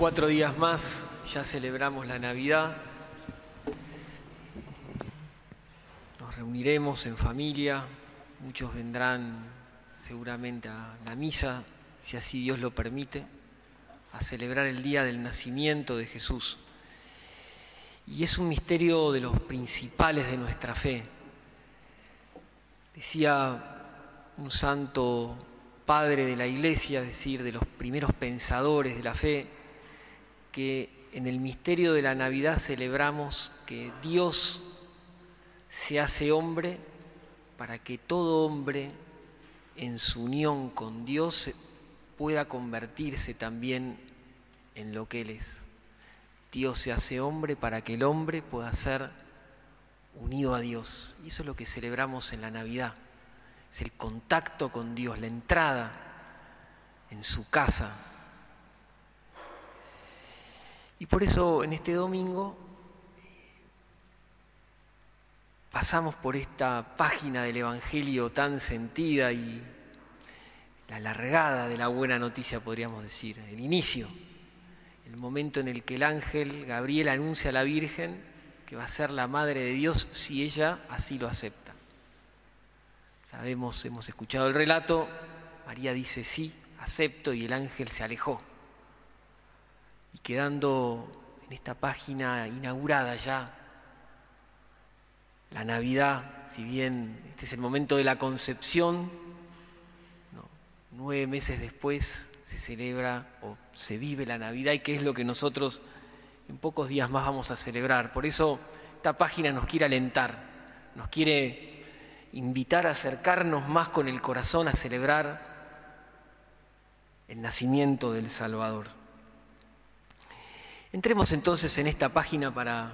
cuatro días más ya celebramos la Navidad. Nos reuniremos en familia, muchos vendrán seguramente a la misa, si así Dios lo permite, a celebrar el día del nacimiento de Jesús. Y es un misterio de los principales de nuestra fe. Decía un santo padre de la iglesia, es decir, de los primeros pensadores de la fe, que en el misterio de la Navidad celebramos que Dios se hace hombre para que todo hombre en su unión con Dios pueda convertirse también en lo que Él es. Dios se hace hombre para que el hombre pueda ser unido a Dios. Y eso es lo que celebramos en la Navidad. Es el contacto con Dios, la entrada en su casa, y por eso en este domingo pasamos por esta página del Evangelio tan sentida y la largada de la buena noticia, podríamos decir, el inicio, el momento en el que el ángel Gabriel anuncia a la Virgen que va a ser la madre de Dios si ella así lo acepta. Sabemos, hemos escuchado el relato, María dice sí, acepto y el ángel se alejó y quedando en esta página inaugurada ya, la Navidad, si bien este es el momento de la concepción, nueve meses después se celebra o se vive la Navidad y qué es lo que nosotros en pocos días más vamos a celebrar. Por eso esta página nos quiere alentar, nos quiere invitar a acercarnos más con el corazón a celebrar el nacimiento del Salvador. Entremos entonces en esta página para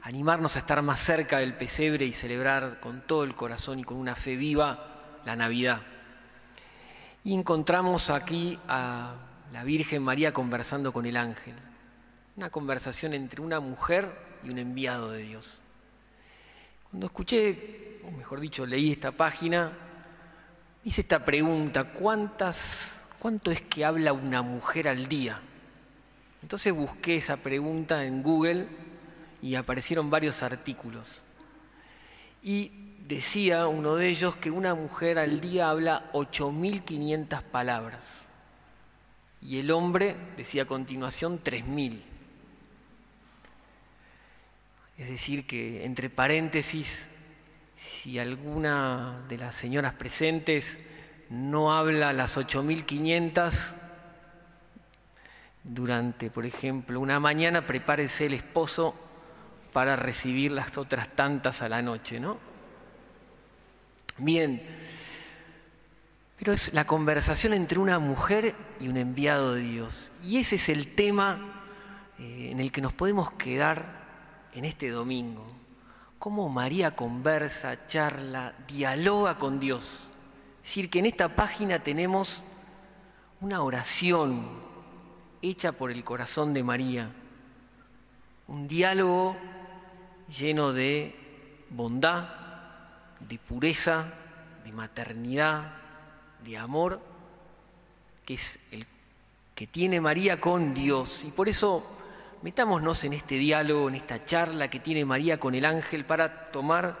animarnos a estar más cerca del pesebre y celebrar con todo el corazón y con una fe viva la Navidad. Y encontramos aquí a la Virgen María conversando con el ángel. Una conversación entre una mujer y un enviado de Dios. Cuando escuché, o mejor dicho, leí esta página, hice esta pregunta, ¿cuántas, ¿cuánto es que habla una mujer al día? Entonces busqué esa pregunta en Google y aparecieron varios artículos. Y decía uno de ellos que una mujer al día habla 8.500 palabras y el hombre, decía a continuación, 3.000. Es decir, que entre paréntesis, si alguna de las señoras presentes no habla las 8.500, durante, por ejemplo, una mañana, prepárese el esposo para recibir las otras tantas a la noche, ¿no? Bien, pero es la conversación entre una mujer y un enviado de Dios. Y ese es el tema eh, en el que nos podemos quedar en este domingo. Cómo María conversa, charla, dialoga con Dios. Es decir, que en esta página tenemos una oración hecha por el corazón de María. Un diálogo lleno de bondad, de pureza, de maternidad, de amor, que es el que tiene María con Dios. Y por eso metámonos en este diálogo, en esta charla que tiene María con el ángel para tomar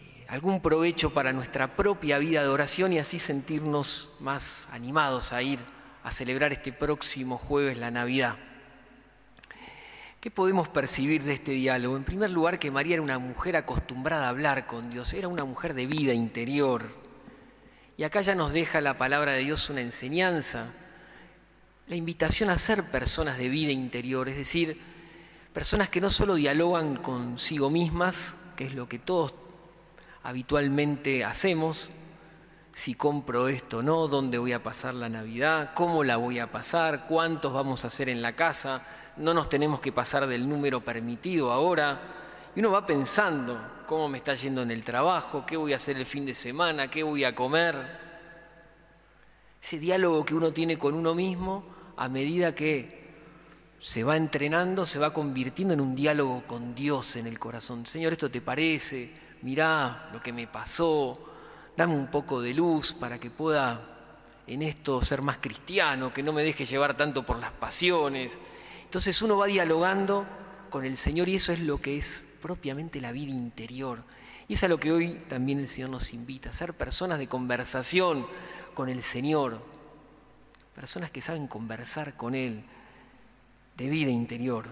eh, algún provecho para nuestra propia vida de oración y así sentirnos más animados a ir a celebrar este próximo jueves la Navidad. ¿Qué podemos percibir de este diálogo? En primer lugar, que María era una mujer acostumbrada a hablar con Dios, era una mujer de vida interior. Y acá ya nos deja la palabra de Dios una enseñanza, la invitación a ser personas de vida interior, es decir, personas que no solo dialogan consigo mismas, que es lo que todos habitualmente hacemos, si compro esto o no, dónde voy a pasar la Navidad, cómo la voy a pasar, cuántos vamos a hacer en la casa, no nos tenemos que pasar del número permitido ahora. Y uno va pensando cómo me está yendo en el trabajo, qué voy a hacer el fin de semana, qué voy a comer. Ese diálogo que uno tiene con uno mismo a medida que se va entrenando, se va convirtiendo en un diálogo con Dios en el corazón. Señor, esto te parece, mirá lo que me pasó, dame un poco de luz para que pueda en esto ser más cristiano, que no me deje llevar tanto por las pasiones. Entonces uno va dialogando con el Señor y eso es lo que es propiamente la vida interior. Y es a lo que hoy también el Señor nos invita, a ser personas de conversación con el Señor, personas que saben conversar con Él, de vida interior.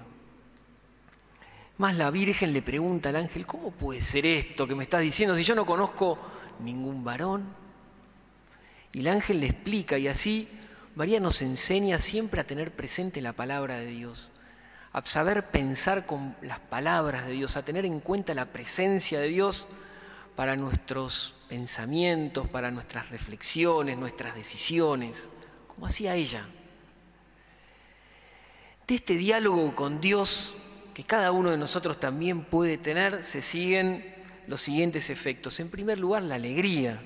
Más la Virgen le pregunta al ángel, ¿cómo puede ser esto que me estás diciendo si yo no conozco ningún varón? Y el ángel le explica y así María nos enseña siempre a tener presente la palabra de Dios, a saber pensar con las palabras de Dios, a tener en cuenta la presencia de Dios para nuestros pensamientos, para nuestras reflexiones, nuestras decisiones, como hacía ella. De este diálogo con Dios que cada uno de nosotros también puede tener, se siguen los siguientes efectos. En primer lugar, la alegría.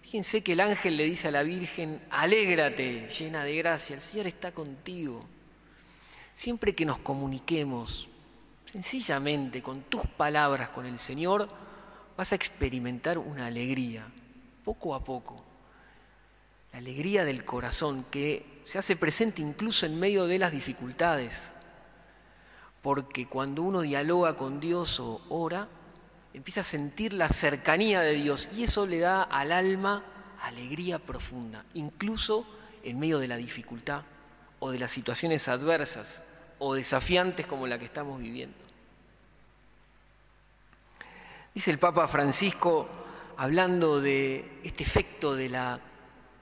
Fíjense que el ángel le dice a la Virgen, alégrate, llena de gracia, el Señor está contigo. Siempre que nos comuniquemos sencillamente con tus palabras con el Señor, vas a experimentar una alegría, poco a poco. La alegría del corazón que se hace presente incluso en medio de las dificultades. Porque cuando uno dialoga con Dios o ora, empieza a sentir la cercanía de Dios y eso le da al alma alegría profunda, incluso en medio de la dificultad o de las situaciones adversas o desafiantes como la que estamos viviendo. Dice el Papa Francisco, hablando de este efecto de la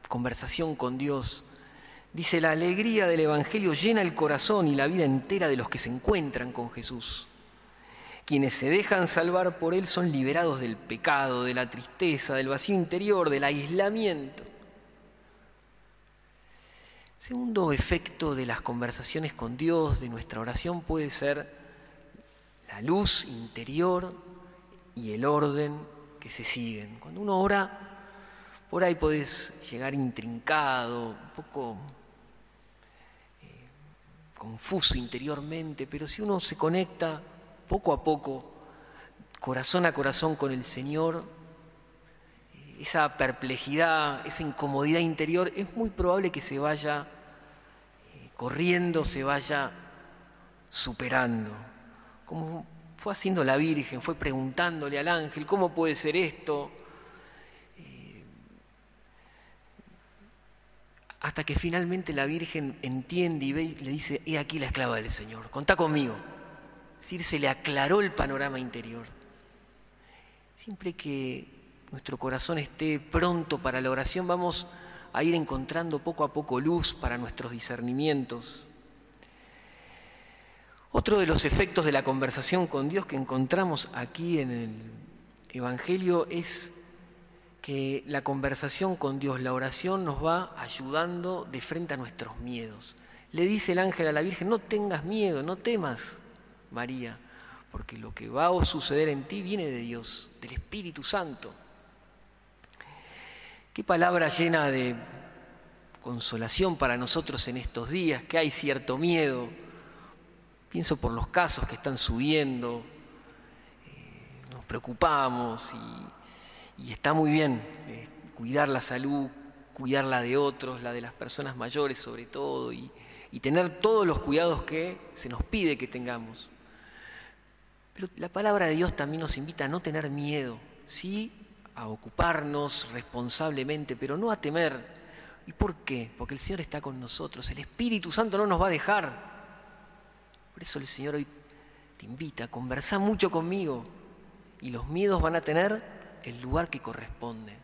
conversación con Dios, dice, la alegría del Evangelio llena el corazón y la vida entera de los que se encuentran con Jesús. Quienes se dejan salvar por Él son liberados del pecado, de la tristeza, del vacío interior, del aislamiento. Segundo efecto de las conversaciones con Dios, de nuestra oración, puede ser la luz interior y el orden que se siguen. Cuando uno ora, por ahí podés llegar intrincado, un poco eh, confuso interiormente, pero si uno se conecta poco a poco, corazón a corazón con el Señor, esa perplejidad, esa incomodidad interior, es muy probable que se vaya eh, corriendo, se vaya superando. Como fue haciendo la Virgen, fue preguntándole al ángel, ¿cómo puede ser esto? Eh, hasta que finalmente la Virgen entiende y ve le dice, he aquí la esclava del Señor, contá conmigo decir, se le aclaró el panorama interior. Siempre que nuestro corazón esté pronto para la oración, vamos a ir encontrando poco a poco luz para nuestros discernimientos. Otro de los efectos de la conversación con Dios que encontramos aquí en el Evangelio es que la conversación con Dios, la oración, nos va ayudando de frente a nuestros miedos. Le dice el ángel a la Virgen, no tengas miedo, no temas. María, porque lo que va a suceder en ti viene de Dios, del Espíritu Santo. Qué palabra llena de consolación para nosotros en estos días, que hay cierto miedo. Pienso por los casos que están subiendo, eh, nos preocupamos y, está muy bien eh, cuidar la salud, cuidar la de otros, la de las personas mayores sobre todo, y tener todos los cuidados que se nos pide que tengamos. Pero la palabra de Dios también nos invita a no tener miedo, sí a ocuparnos responsablemente, pero no a temer. ¿Y por qué? Porque el Señor está con nosotros, el Espíritu Santo no nos va a dejar. Por eso el Señor hoy te invita a conversar mucho conmigo y los miedos van a tener el lugar que corresponde.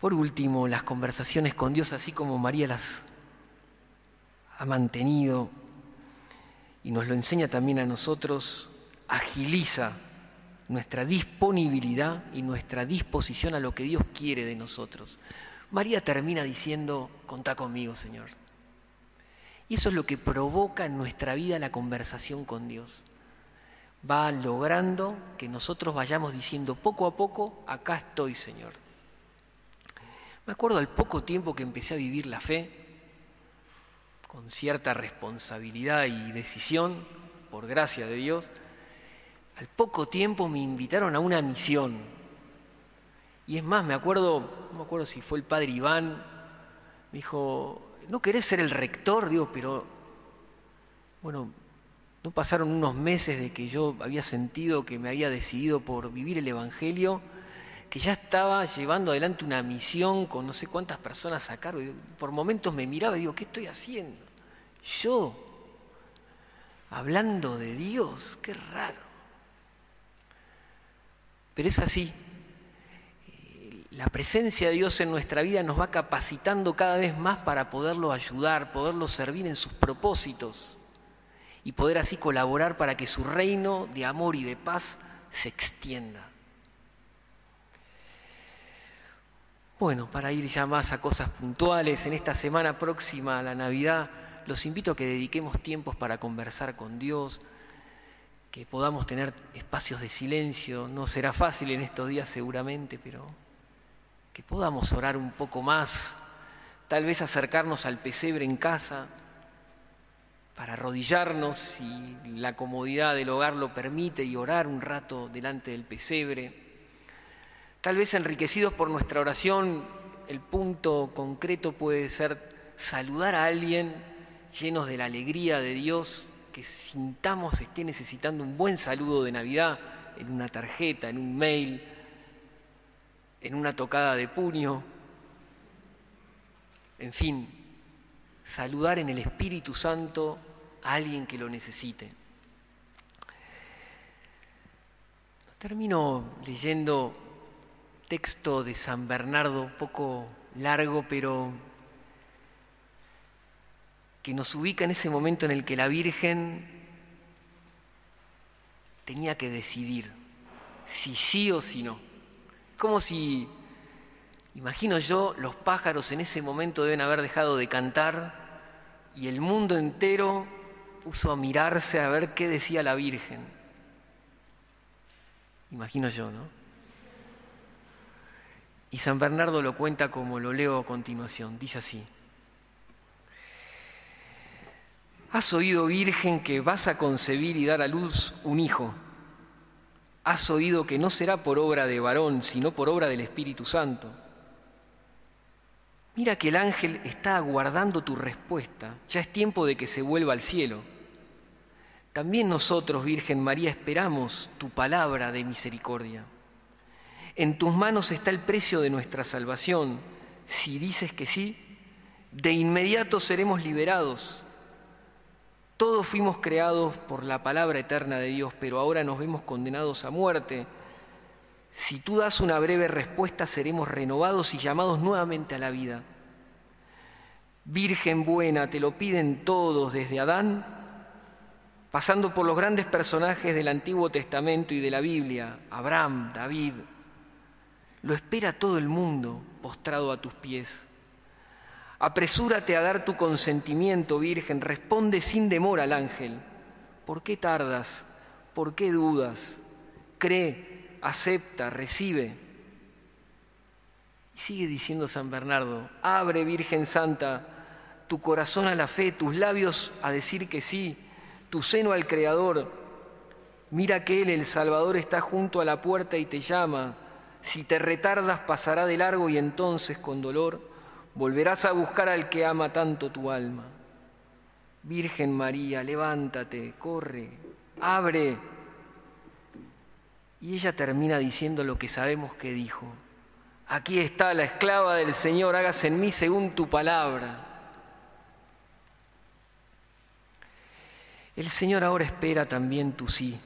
Por último, las conversaciones con Dios, así como María las ha mantenido y nos lo enseña también a nosotros, agiliza nuestra disponibilidad y nuestra disposición a lo que Dios quiere de nosotros. María termina diciendo, contá conmigo, Señor. Y eso es lo que provoca en nuestra vida la conversación con Dios. Va logrando que nosotros vayamos diciendo poco a poco, acá estoy, Señor. Me acuerdo al poco tiempo que empecé a vivir la fe, con cierta responsabilidad y decisión, por gracia de Dios, al poco tiempo me invitaron a una misión. Y es más, me acuerdo, no me acuerdo si fue el padre Iván, me dijo, ¿no querés ser el rector? Digo, pero, bueno, no pasaron unos meses de que yo había sentido que me había decidido por vivir el Evangelio, que ya estaba llevando adelante una misión con no sé cuántas personas a cargo. Por momentos me miraba y digo, ¿qué estoy haciendo? Yo, hablando de Dios, qué raro. Pero es así. La presencia de Dios en nuestra vida nos va capacitando cada vez más para poderlo ayudar, poderlo servir en sus propósitos y poder así colaborar para que su reino de amor y de paz se extienda. Bueno, para ir ya más a cosas puntuales, en esta semana próxima a la Navidad, los invito a que dediquemos tiempos para conversar con Dios, que podamos tener espacios de silencio. No será fácil en estos días seguramente, pero que podamos orar un poco más, tal vez acercarnos al pesebre en casa, para arrodillarnos si la comodidad del hogar lo permite y orar un rato delante del pesebre. Tal vez enriquecidos por nuestra oración, el punto concreto puede ser saludar a alguien llenos de la alegría de Dios, que sintamos esté necesitando un buen saludo de Navidad en una tarjeta, en un mail, en una tocada de puño, en fin, saludar en el Espíritu Santo a alguien que lo necesite. Termino leyendo texto de San Bernardo, un poco largo, pero que nos ubica en ese momento en el que la Virgen tenía que decidir si sí o si no. Como si, imagino yo, los pájaros en ese momento deben haber dejado de cantar y el mundo entero puso a mirarse a ver qué decía la Virgen. Imagino yo, ¿no? Y San Bernardo lo cuenta como lo leo a continuación. Dice así. Has oído, Virgen, que vas a concebir y dar a luz un hijo. Has oído que no será por obra de varón, sino por obra del Espíritu Santo. Mira que el ángel está aguardando tu respuesta. Ya es tiempo de que se vuelva al cielo. También nosotros, Virgen María, esperamos tu palabra de misericordia. En tus manos está el precio de nuestra salvación. Si dices que sí, de inmediato seremos liberados. Todos fuimos creados por la palabra eterna de Dios, pero ahora nos vemos condenados a muerte. Si tú das una breve respuesta, seremos renovados y llamados nuevamente a la vida. Virgen buena, te lo piden todos desde Adán pasando por los grandes personajes del Antiguo Testamento y de la Biblia, Abraham, David. Lo espera todo el mundo postrado a tus pies. Apresúrate a dar tu consentimiento, Virgen, responde sin demora al ángel. ¿Por qué tardas? ¿Por qué dudas? Cree, acepta, recibe. Y sigue diciendo San Bernardo, abre, Virgen Santa, tu corazón a la fe, tus labios a decir que sí, tu seno al Creador. Mira que Él, el Salvador, está junto a la puerta y te llama. Si te retardas pasará de largo y entonces con dolor volverás a buscar al que ama tanto tu alma. Virgen María, levántate, corre, abre. Y ella termina diciendo lo que sabemos que dijo. Aquí está la esclava del Señor, hágase en mí según tu palabra. El Señor ahora espera también tu sí,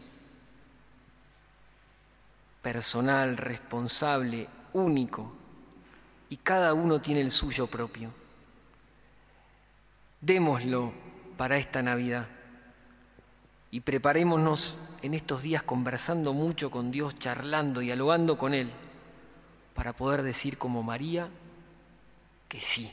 personal, responsable, único, y cada uno tiene el suyo propio. Démoslo para esta Navidad y preparémonos en estos días conversando mucho con Dios, charlando, dialogando con Él, para poder decir como María que sí.